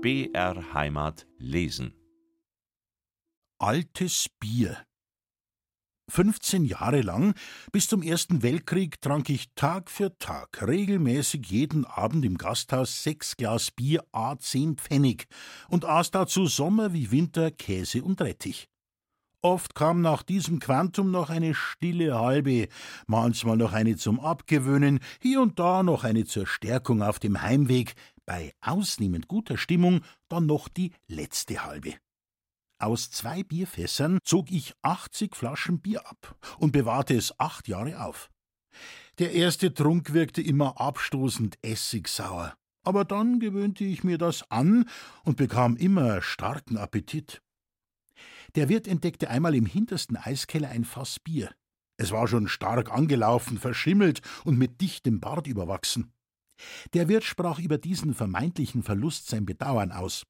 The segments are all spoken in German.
BR Heimat lesen. Altes Bier. 15 Jahre lang, bis zum Ersten Weltkrieg, trank ich Tag für Tag regelmäßig jeden Abend im Gasthaus sechs Glas Bier a 10 Pfennig und aß dazu Sommer wie Winter Käse und Rettich. Oft kam nach diesem Quantum noch eine stille halbe, manchmal noch eine zum Abgewöhnen, hier und da noch eine zur Stärkung auf dem Heimweg, bei ausnehmend guter Stimmung dann noch die letzte halbe. Aus zwei Bierfässern zog ich 80 Flaschen Bier ab und bewahrte es acht Jahre auf. Der erste Trunk wirkte immer abstoßend essigsauer, aber dann gewöhnte ich mir das an und bekam immer starken Appetit. Der Wirt entdeckte einmal im hintersten Eiskeller ein Fass Bier. Es war schon stark angelaufen, verschimmelt und mit dichtem Bart überwachsen. Der Wirt sprach über diesen vermeintlichen Verlust sein Bedauern aus.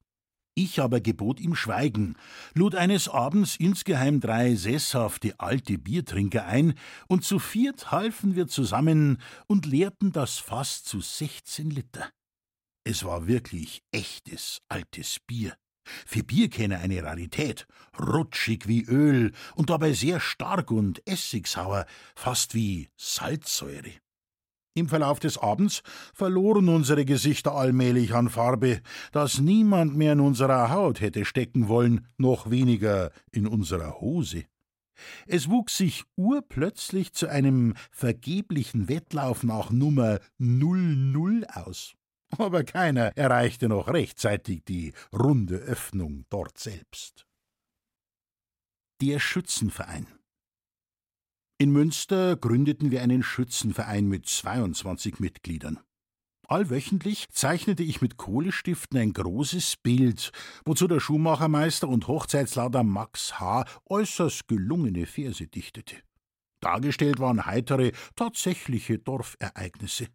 Ich aber gebot ihm Schweigen, lud eines Abends insgeheim drei sesshafte alte Biertrinker ein, und zu viert halfen wir zusammen und leerten das Fass zu sechzehn Liter. Es war wirklich echtes altes Bier. Für Bierkenner eine Rarität, rutschig wie Öl und dabei sehr stark und essigsauer, fast wie Salzsäure. Im Verlauf des Abends verloren unsere Gesichter allmählich an Farbe, dass niemand mehr in unserer Haut hätte stecken wollen, noch weniger in unserer Hose. Es wuchs sich urplötzlich zu einem vergeblichen Wettlauf nach Nummer 00 aus aber keiner erreichte noch rechtzeitig die runde Öffnung dort selbst. Der Schützenverein In Münster gründeten wir einen Schützenverein mit 22 Mitgliedern. Allwöchentlich zeichnete ich mit Kohlestiften ein großes Bild, wozu der Schuhmachermeister und Hochzeitslader Max H. äußerst gelungene Verse dichtete. Dargestellt waren heitere, tatsächliche Dorfereignisse.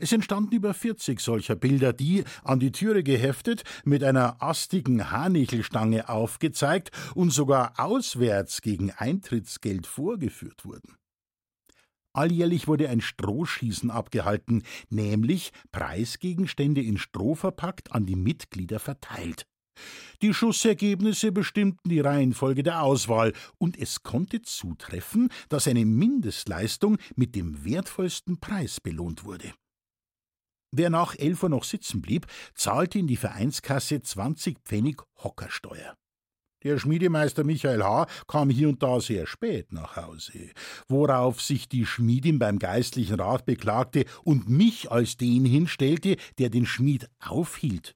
Es entstanden über 40 solcher Bilder, die, an die Türe geheftet, mit einer astigen Hanichelstange aufgezeigt und sogar auswärts gegen Eintrittsgeld vorgeführt wurden. Alljährlich wurde ein Strohschießen abgehalten, nämlich Preisgegenstände in Stroh verpackt an die Mitglieder verteilt. Die Schussergebnisse bestimmten die Reihenfolge der Auswahl, und es konnte zutreffen, dass eine Mindestleistung mit dem wertvollsten Preis belohnt wurde. Wer nach elf Uhr noch sitzen blieb, zahlte in die Vereinskasse 20 Pfennig Hockersteuer. Der Schmiedemeister Michael H. kam hier und da sehr spät nach Hause, worauf sich die Schmiedin beim geistlichen Rat beklagte und mich als den hinstellte, der den Schmied aufhielt.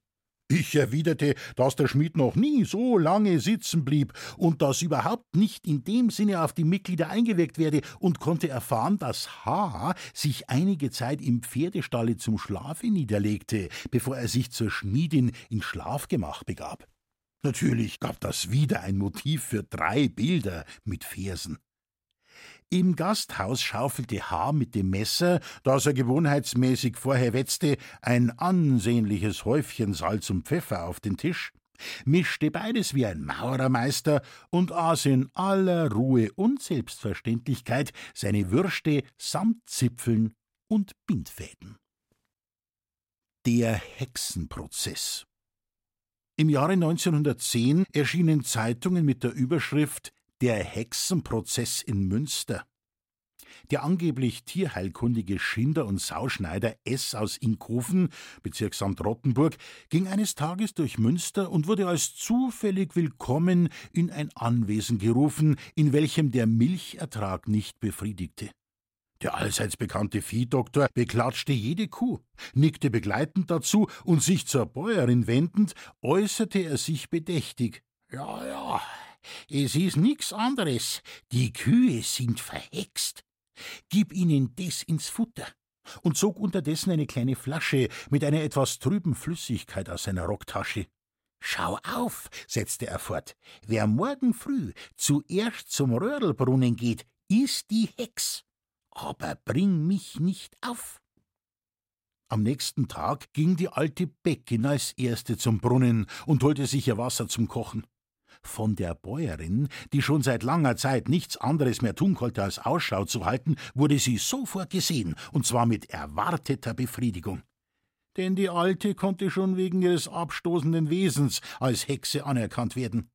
Ich erwiderte, dass der Schmied noch nie so lange sitzen blieb und dass überhaupt nicht in dem Sinne auf die Mitglieder eingewirkt werde und konnte erfahren, dass H. sich einige Zeit im Pferdestalle zum Schlafe niederlegte, bevor er sich zur Schmiedin ins Schlafgemach begab. Natürlich gab das wieder ein Motiv für drei Bilder mit Versen. Im Gasthaus schaufelte H. mit dem Messer, das er gewohnheitsmäßig vorher wetzte, ein ansehnliches Häufchen Salz und Pfeffer auf den Tisch, mischte beides wie ein Maurermeister und aß in aller Ruhe und Selbstverständlichkeit seine Würste samt Zipfeln und Bindfäden. Der Hexenprozess Im Jahre 1910 erschienen Zeitungen mit der Überschrift der Hexenprozess in Münster. Der angeblich tierheilkundige Schinder und Sauschneider S. aus Inkhofen, Bezirksamt Rottenburg, ging eines Tages durch Münster und wurde als zufällig willkommen in ein Anwesen gerufen, in welchem der Milchertrag nicht befriedigte. Der allseits bekannte Viehdoktor beklatschte jede Kuh, nickte begleitend dazu und sich zur Bäuerin wendend, äußerte er sich bedächtig. Ja, ja, es ist nix anderes. Die Kühe sind verhext. Gib ihnen des ins Futter und zog unterdessen eine kleine Flasche mit einer etwas trüben Flüssigkeit aus seiner Rocktasche. Schau auf, setzte er fort, wer morgen früh zuerst zum Röhrlbrunnen geht, ist die Hex. Aber bring mich nicht auf. Am nächsten Tag ging die alte Bäckin als erste zum Brunnen und holte sich ihr Wasser zum Kochen. Von der Bäuerin, die schon seit langer Zeit nichts anderes mehr tun konnte, als Ausschau zu halten, wurde sie sofort gesehen, und zwar mit erwarteter Befriedigung. denn die Alte konnte schon wegen ihres abstoßenden Wesens als Hexe anerkannt werden.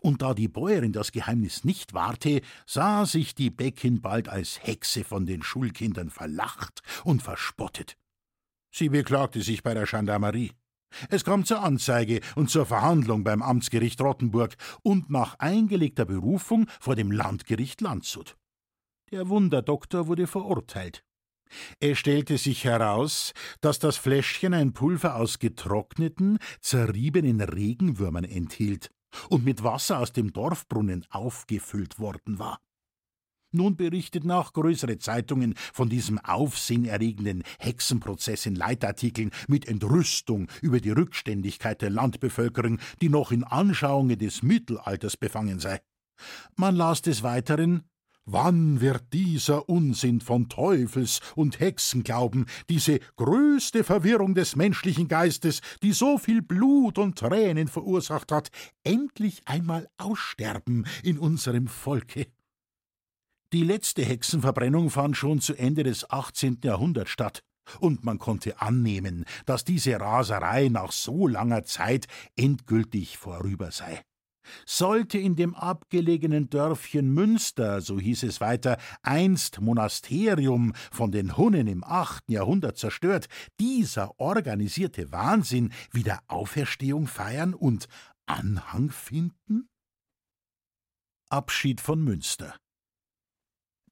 Und da die Bäuerin das Geheimnis nicht wahrte, sah sich die Bäckin bald als Hexe von den Schulkindern verlacht und verspottet. Sie beklagte sich bei der Gendarmerie. Es kam zur Anzeige und zur Verhandlung beim Amtsgericht Rottenburg und nach eingelegter Berufung vor dem Landgericht Landshut. Der Wunderdoktor wurde verurteilt. Es stellte sich heraus, dass das Fläschchen ein Pulver aus getrockneten, zerriebenen Regenwürmern enthielt und mit Wasser aus dem Dorfbrunnen aufgefüllt worden war. Nun berichteten auch größere Zeitungen von diesem aufsehenerregenden Hexenprozess in Leitartikeln mit Entrüstung über die Rückständigkeit der Landbevölkerung, die noch in Anschauungen des Mittelalters befangen sei. Man las des Weiteren Wann wird dieser Unsinn von Teufels- und Hexenglauben, diese größte Verwirrung des menschlichen Geistes, die so viel Blut und Tränen verursacht hat, endlich einmal aussterben in unserem Volke? Die letzte Hexenverbrennung fand schon zu Ende des 18. Jahrhunderts statt, und man konnte annehmen, dass diese Raserei nach so langer Zeit endgültig vorüber sei. Sollte in dem abgelegenen Dörfchen Münster, so hieß es weiter, einst Monasterium von den Hunnen im achten Jahrhundert zerstört, dieser organisierte Wahnsinn wieder Auferstehung feiern und Anhang finden? Abschied von Münster.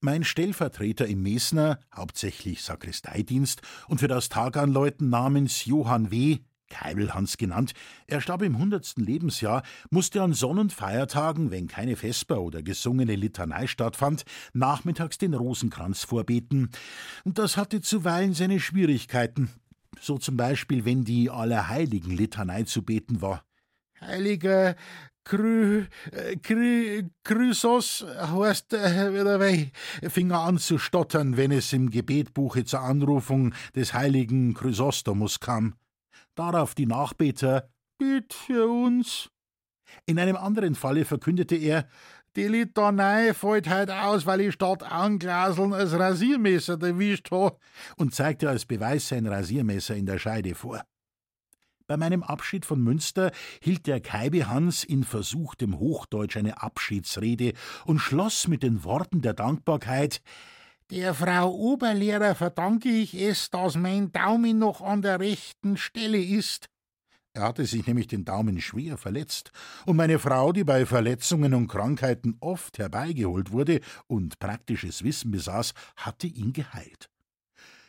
Mein Stellvertreter im Mesner, hauptsächlich Sakristeidienst und für das Taganläuten namens Johann W., Keibelhans genannt, er starb im hundertsten Lebensjahr, musste an Sonn- und Feiertagen, wenn keine Vesper oder gesungene Litanei stattfand, nachmittags den Rosenkranz vorbeten. Und das hatte zuweilen seine Schwierigkeiten. So zum Beispiel, wenn die Allerheiligen-Litanei zu beten war. Heiliger Krü, Krü, Chrysos heißt äh, wieder weh, fing er an zu stottern, wenn es im Gebetbuche zur Anrufung des heiligen Chrysostomus kam. Darauf die Nachbeter Bitt für uns. In einem anderen Falle verkündete er, die Litanei fällt heut aus, weil ich statt Anglaseln als Rasiermesser erwischt ha, und zeigte als Beweis sein Rasiermesser in der Scheide vor. Bei meinem Abschied von Münster hielt der Kaibe Hans in versuchtem Hochdeutsch eine Abschiedsrede und schloss mit den Worten der Dankbarkeit der Frau Oberlehrer verdanke ich es, dass mein Daumen noch an der rechten Stelle ist. Er hatte sich nämlich den Daumen schwer verletzt, und meine Frau, die bei Verletzungen und Krankheiten oft herbeigeholt wurde und praktisches Wissen besaß, hatte ihn geheilt.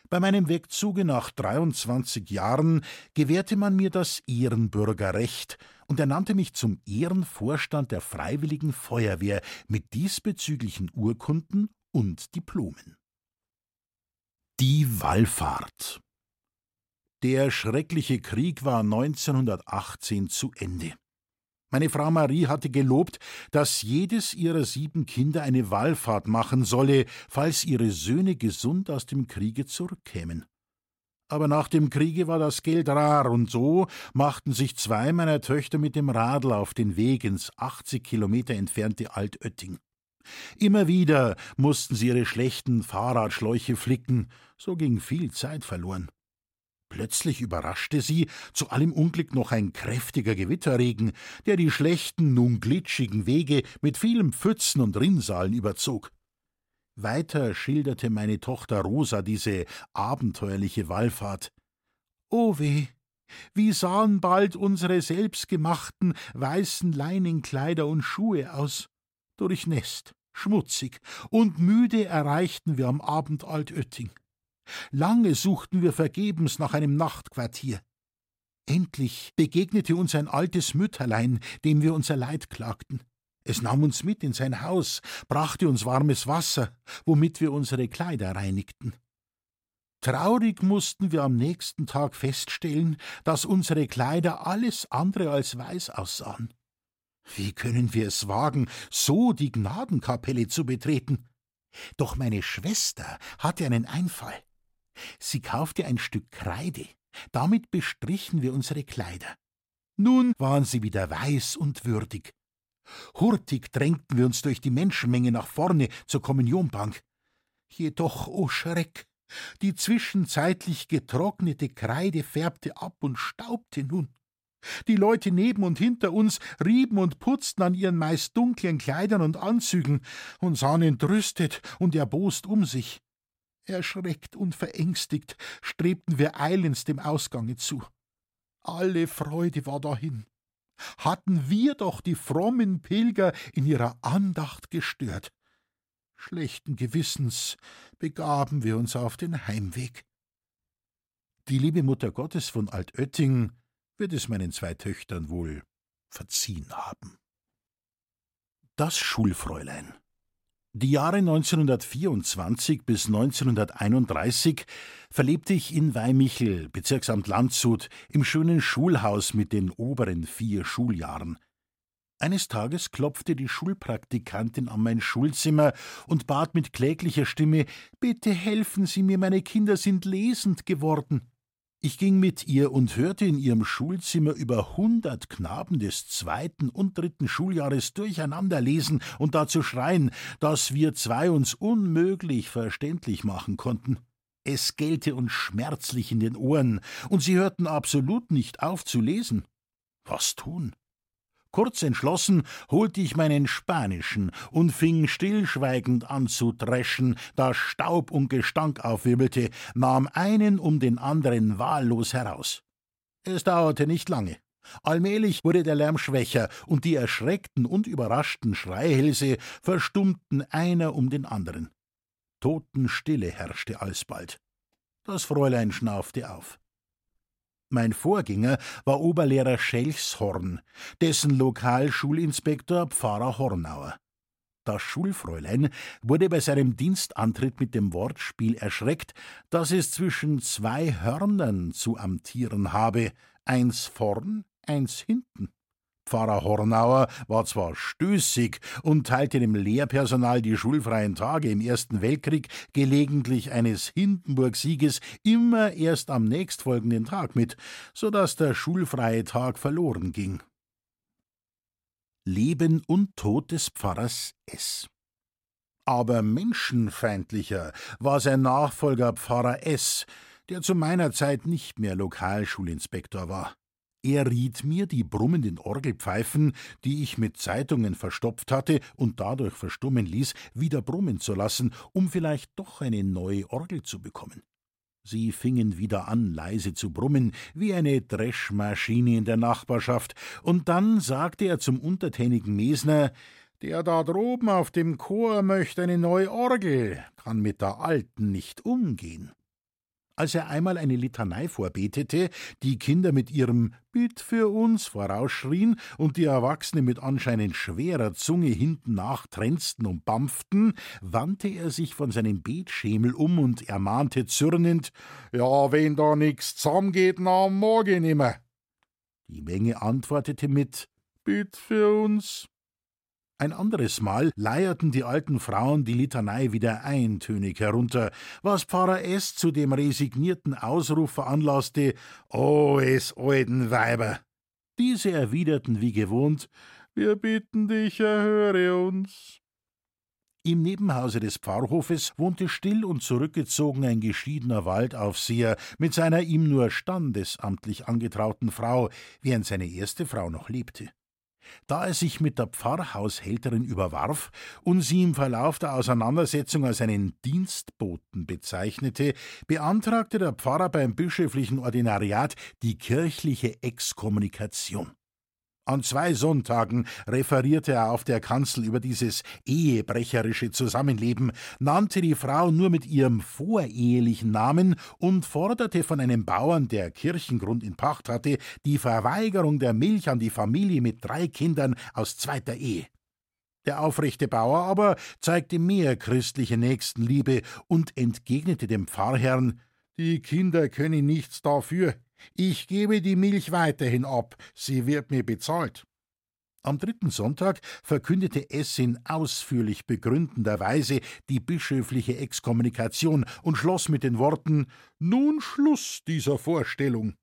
Bei meinem Wegzuge nach 23 Jahren gewährte man mir das Ehrenbürgerrecht und ernannte mich zum Ehrenvorstand der Freiwilligen Feuerwehr mit diesbezüglichen Urkunden und Diplomen. Die Wallfahrt Der schreckliche Krieg war 1918 zu Ende. Meine Frau Marie hatte gelobt, dass jedes ihrer sieben Kinder eine Wallfahrt machen solle, falls ihre Söhne gesund aus dem Kriege zurückkämen. Aber nach dem Kriege war das Geld rar, und so machten sich zwei meiner Töchter mit dem Radl auf den Weg ins 80 Kilometer entfernte Altötting. Immer wieder mussten sie ihre schlechten Fahrradschläuche flicken, so ging viel Zeit verloren. Plötzlich überraschte sie zu allem Unglück noch ein kräftiger Gewitterregen, der die schlechten, nun glitschigen Wege mit vielen Pfützen und Rinnsalen überzog. Weiter schilderte meine Tochter Rosa diese abenteuerliche Wallfahrt. O weh, wie sahen bald unsere selbstgemachten weißen Leinenkleider und Schuhe aus? durchnässt, schmutzig und müde erreichten wir am Abend Altötting. Lange suchten wir vergebens nach einem Nachtquartier. Endlich begegnete uns ein altes Mütterlein, dem wir unser Leid klagten. Es nahm uns mit in sein Haus, brachte uns warmes Wasser, womit wir unsere Kleider reinigten. Traurig mussten wir am nächsten Tag feststellen, dass unsere Kleider alles andere als weiß aussahen. Wie können wir es wagen, so die Gnadenkapelle zu betreten? Doch meine Schwester hatte einen Einfall. Sie kaufte ein Stück Kreide, damit bestrichen wir unsere Kleider. Nun waren sie wieder weiß und würdig. Hurtig drängten wir uns durch die Menschenmenge nach vorne zur Kommunionbank. Jedoch, o oh Schreck, Die zwischenzeitlich getrocknete Kreide färbte ab und staubte nun. Die Leute neben und hinter uns rieben und putzten an ihren meist dunklen Kleidern und Anzügen und sahen entrüstet und erbost um sich. Erschreckt und verängstigt strebten wir eilends dem Ausgange zu. Alle Freude war dahin. Hatten wir doch die frommen Pilger in ihrer Andacht gestört. Schlechten Gewissens begaben wir uns auf den Heimweg. Die liebe Mutter Gottes von Altötting wird es meinen zwei Töchtern wohl verziehen haben. Das Schulfräulein. Die Jahre 1924 bis 1931 verlebte ich in Weimichel, Bezirksamt Landshut, im schönen Schulhaus mit den oberen vier Schuljahren. Eines Tages klopfte die Schulpraktikantin an mein Schulzimmer und bat mit kläglicher Stimme Bitte helfen Sie mir, meine Kinder sind lesend geworden. Ich ging mit ihr und hörte in ihrem Schulzimmer über hundert Knaben des zweiten und dritten Schuljahres durcheinander lesen und dazu schreien, dass wir zwei uns unmöglich verständlich machen konnten. Es gellte uns schmerzlich in den Ohren, und sie hörten absolut nicht auf zu lesen. Was tun? Kurz entschlossen holte ich meinen spanischen und fing stillschweigend an zu dreschen, da Staub und Gestank aufwirbelte, nahm einen um den anderen wahllos heraus. Es dauerte nicht lange. Allmählich wurde der Lärm schwächer, und die erschreckten und überraschten Schreihälse verstummten einer um den anderen. Totenstille herrschte alsbald. Das Fräulein schnaufte auf. Mein Vorgänger war Oberlehrer Schelchshorn, dessen Lokalschulinspektor Pfarrer Hornauer. Das Schulfräulein wurde bei seinem Dienstantritt mit dem Wortspiel erschreckt, dass es zwischen zwei Hörnern zu amtieren habe, eins vorn, eins hinten. Pfarrer Hornauer war zwar stößig und teilte dem Lehrpersonal die schulfreien Tage im Ersten Weltkrieg gelegentlich eines Hindenburg-Sieges immer erst am nächstfolgenden Tag mit, so dass der schulfreie Tag verloren ging. Leben und Tod des Pfarrers S. Aber menschenfeindlicher war sein Nachfolger Pfarrer S., der zu meiner Zeit nicht mehr Lokalschulinspektor war. Er riet mir, die brummenden Orgelpfeifen, die ich mit Zeitungen verstopft hatte und dadurch verstummen ließ, wieder brummen zu lassen, um vielleicht doch eine neue Orgel zu bekommen. Sie fingen wieder an, leise zu brummen, wie eine Dreschmaschine in der Nachbarschaft, und dann sagte er zum untertänigen Mesner Der da droben auf dem Chor möchte eine neue Orgel, kann mit der alten nicht umgehen. Als er einmal eine Litanei vorbetete, die Kinder mit ihrem Bitt für uns vorausschrien und die Erwachsenen mit anscheinend schwerer Zunge hinten nachtränzten und bampften, wandte er sich von seinem Betschemel um und ermahnte zürnend: Ja, wenn da nix zusammengeht, na morgen nimmer. Die Menge antwortete mit Bitt für uns. Ein anderes Mal leierten die alten Frauen die Litanei wieder eintönig herunter, was Pfarrer S. zu dem resignierten Ausruf veranlasste: O, es alten Weiber! Diese erwiderten wie gewohnt: Wir bitten dich, erhöre uns. Im Nebenhause des Pfarrhofes wohnte still und zurückgezogen ein geschiedener Waldaufseher mit seiner ihm nur standesamtlich angetrauten Frau, während seine erste Frau noch lebte. Da er sich mit der Pfarrhaushälterin überwarf und sie im Verlauf der Auseinandersetzung als einen Dienstboten bezeichnete, beantragte der Pfarrer beim bischöflichen Ordinariat die kirchliche Exkommunikation. An zwei Sonntagen referierte er auf der Kanzel über dieses ehebrecherische Zusammenleben, nannte die Frau nur mit ihrem vorehelichen Namen und forderte von einem Bauern, der Kirchengrund in Pacht hatte, die Verweigerung der Milch an die Familie mit drei Kindern aus zweiter Ehe. Der aufrechte Bauer aber zeigte mehr christliche Nächstenliebe und entgegnete dem Pfarrherrn Die Kinder können nichts dafür, ich gebe die Milch weiterhin ab, sie wird mir bezahlt. Am dritten Sonntag verkündete es in ausführlich begründender Weise die bischöfliche Exkommunikation und schloss mit den Worten Nun Schluss dieser Vorstellung.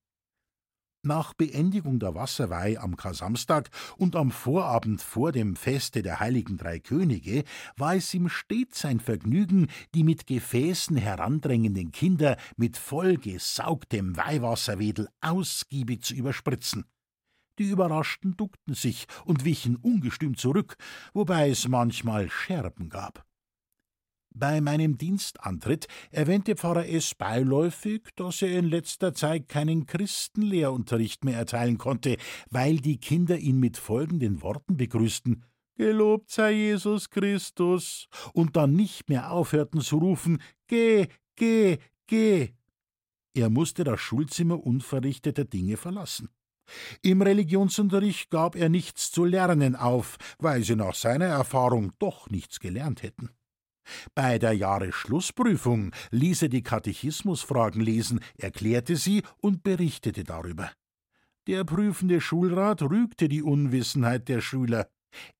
Nach Beendigung der Wasserweih am Kasamstag und am Vorabend vor dem Feste der heiligen drei Könige war es ihm stets sein Vergnügen, die mit Gefäßen herandrängenden Kinder mit vollgesaugtem Weihwasserwedel ausgiebig zu überspritzen. Die Überraschten duckten sich und wichen ungestüm zurück, wobei es manchmal Scherben gab. Bei meinem Dienstantritt erwähnte Pfarrer S. beiläufig, dass er in letzter Zeit keinen Christenlehrunterricht mehr erteilen konnte, weil die Kinder ihn mit folgenden Worten begrüßten: Gelobt sei Jesus Christus, und dann nicht mehr aufhörten zu rufen: Geh, geh, geh. Er musste das Schulzimmer unverrichteter Dinge verlassen. Im Religionsunterricht gab er nichts zu lernen auf, weil sie nach seiner Erfahrung doch nichts gelernt hätten. Bei der Jahresschlussprüfung ließ er die Katechismusfragen lesen, erklärte sie und berichtete darüber. Der prüfende Schulrat rügte die Unwissenheit der Schüler.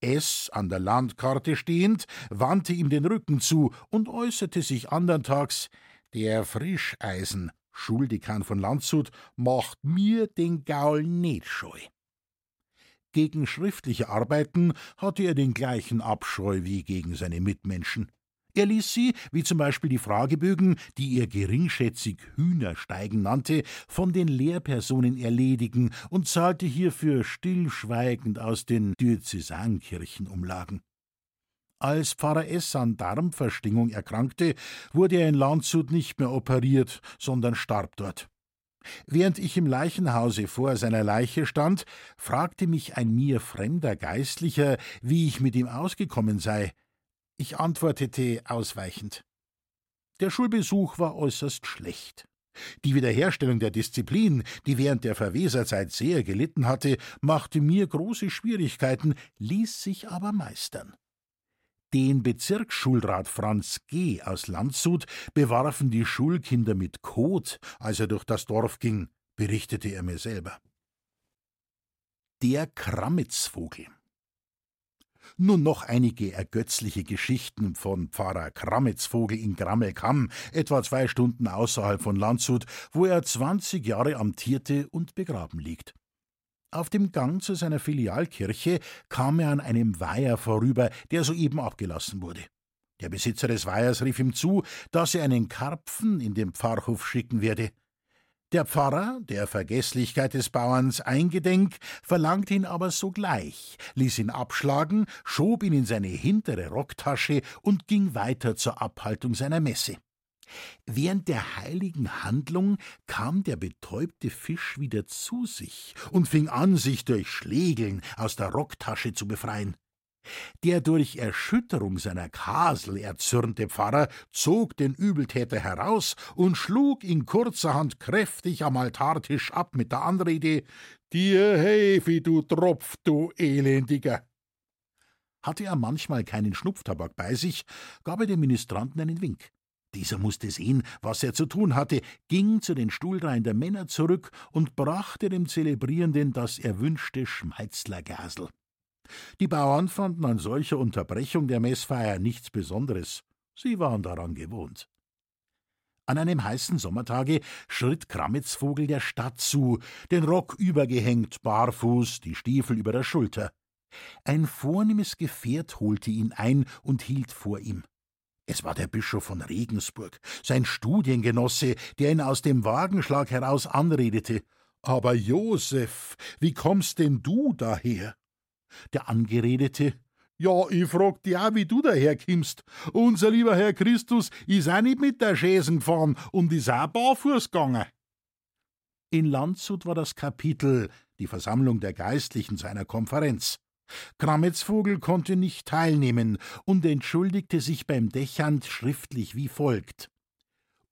S, an der Landkarte stehend, wandte ihm den Rücken zu und äußerte sich andern Tags: Der Frischeisen, Schuldekan von Landshut, macht mir den Gaul nicht scheu. Gegen schriftliche Arbeiten hatte er den gleichen Abscheu wie gegen seine Mitmenschen. Er ließ sie, wie zum Beispiel die Fragebögen, die er geringschätzig Hühnersteigen nannte, von den Lehrpersonen erledigen und zahlte hierfür stillschweigend aus den Diözesankirchenumlagen. Als Pfarrer S. an Darmverstingung erkrankte, wurde er in Landshut nicht mehr operiert, sondern starb dort. Während ich im Leichenhause vor seiner Leiche stand, fragte mich ein mir fremder Geistlicher, wie ich mit ihm ausgekommen sei. Ich antwortete ausweichend. Der Schulbesuch war äußerst schlecht. Die Wiederherstellung der Disziplin, die während der Verweserzeit sehr gelitten hatte, machte mir große Schwierigkeiten, ließ sich aber meistern. Den Bezirksschulrat Franz G. aus Landshut bewarfen die Schulkinder mit Kot, als er durch das Dorf ging, berichtete er mir selber. Der Krammitzvogel nun noch einige ergötzliche Geschichten von Pfarrer Krammetzvogel in Grammelkamm, etwa zwei Stunden außerhalb von Landshut, wo er 20 Jahre amtierte und begraben liegt. Auf dem Gang zu seiner Filialkirche kam er an einem Weiher vorüber, der soeben abgelassen wurde. Der Besitzer des Weihers rief ihm zu, dass er einen Karpfen in den Pfarrhof schicken werde. Der Pfarrer, der Vergeßlichkeit des Bauerns eingedenk, verlangte ihn aber sogleich, ließ ihn abschlagen, schob ihn in seine hintere Rocktasche und ging weiter zur Abhaltung seiner Messe. Während der heiligen Handlung kam der betäubte Fisch wieder zu sich und fing an, sich durch Schlägeln aus der Rocktasche zu befreien. Der durch Erschütterung seiner Kasel erzürnte Pfarrer zog den Übeltäter heraus und schlug ihn kurzerhand kräftig am Altartisch ab mit der Anrede Dir Hefi, du Tropf, du Elendiger! Hatte er manchmal keinen Schnupftabak bei sich, gab er dem Ministranten einen Wink. Dieser musste sehen, was er zu tun hatte, ging zu den Stuhlreihen der Männer zurück und brachte dem Zelebrierenden das erwünschte Schmeizlergasel. Die Bauern fanden an solcher Unterbrechung der Messfeier nichts Besonderes. Sie waren daran gewohnt. An einem heißen Sommertage schritt Krammitzvogel der Stadt zu, den Rock übergehängt, barfuß, die Stiefel über der Schulter. Ein vornehmes Gefährt holte ihn ein und hielt vor ihm. Es war der Bischof von Regensburg, sein Studiengenosse, der ihn aus dem Wagenschlag heraus anredete. Aber Josef, wie kommst denn du daher? Der Angeredete, ja, ich frag dich auch, wie du daherkimmst. Unser lieber Herr Christus ist auch nicht mit der Schäsen gefahren und ist auch barfuß gegangen. In Landshut war das Kapitel, die Versammlung der Geistlichen, zu einer Konferenz. Krametzvogel konnte nicht teilnehmen und entschuldigte sich beim Dächand schriftlich wie folgt.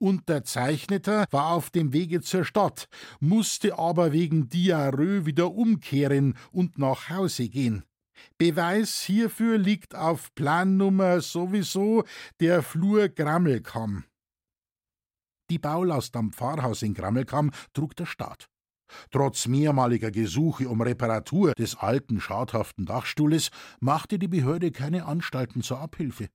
Unterzeichneter war auf dem Wege zur Stadt, musste aber wegen Diarrhoe wieder umkehren und nach Hause gehen. Beweis hierfür liegt auf Plannummer sowieso der Flur Grammelkamm. Die Baulast am Pfarrhaus in Grammelkamm trug der Staat. Trotz mehrmaliger Gesuche um Reparatur des alten, schadhaften Dachstuhles machte die Behörde keine Anstalten zur Abhilfe.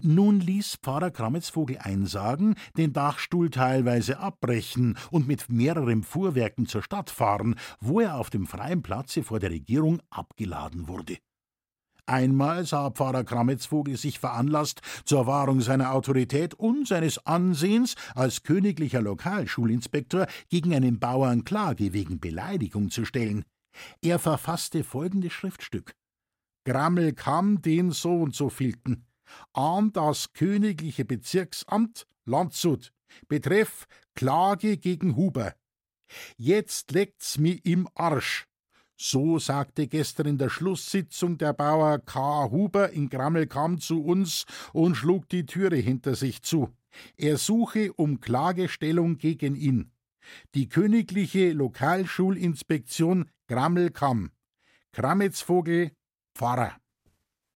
Nun ließ Pfarrer Krammetsvogel einsagen, den Dachstuhl teilweise abbrechen und mit mehreren Fuhrwerken zur Stadt fahren, wo er auf dem freien Platze vor der Regierung abgeladen wurde. Einmal sah Pfarrer Krammetsvogel sich veranlasst, zur Wahrung seiner Autorität und seines Ansehens als königlicher Lokalschulinspektor gegen einen Bauern Klage wegen Beleidigung zu stellen. Er verfasste folgendes Schriftstück: Grammel kam den so und so vielten an das königliche Bezirksamt Landshut betreff Klage gegen Huber. Jetzt legt's mi im Arsch. So sagte gestern in der Schlusssitzung der Bauer K. Huber in Grammelkamm zu uns und schlug die Türe hinter sich zu. Er suche um Klagestellung gegen ihn. Die königliche Lokalschulinspektion Grammelkamm. Krametzvogel, Pfarrer.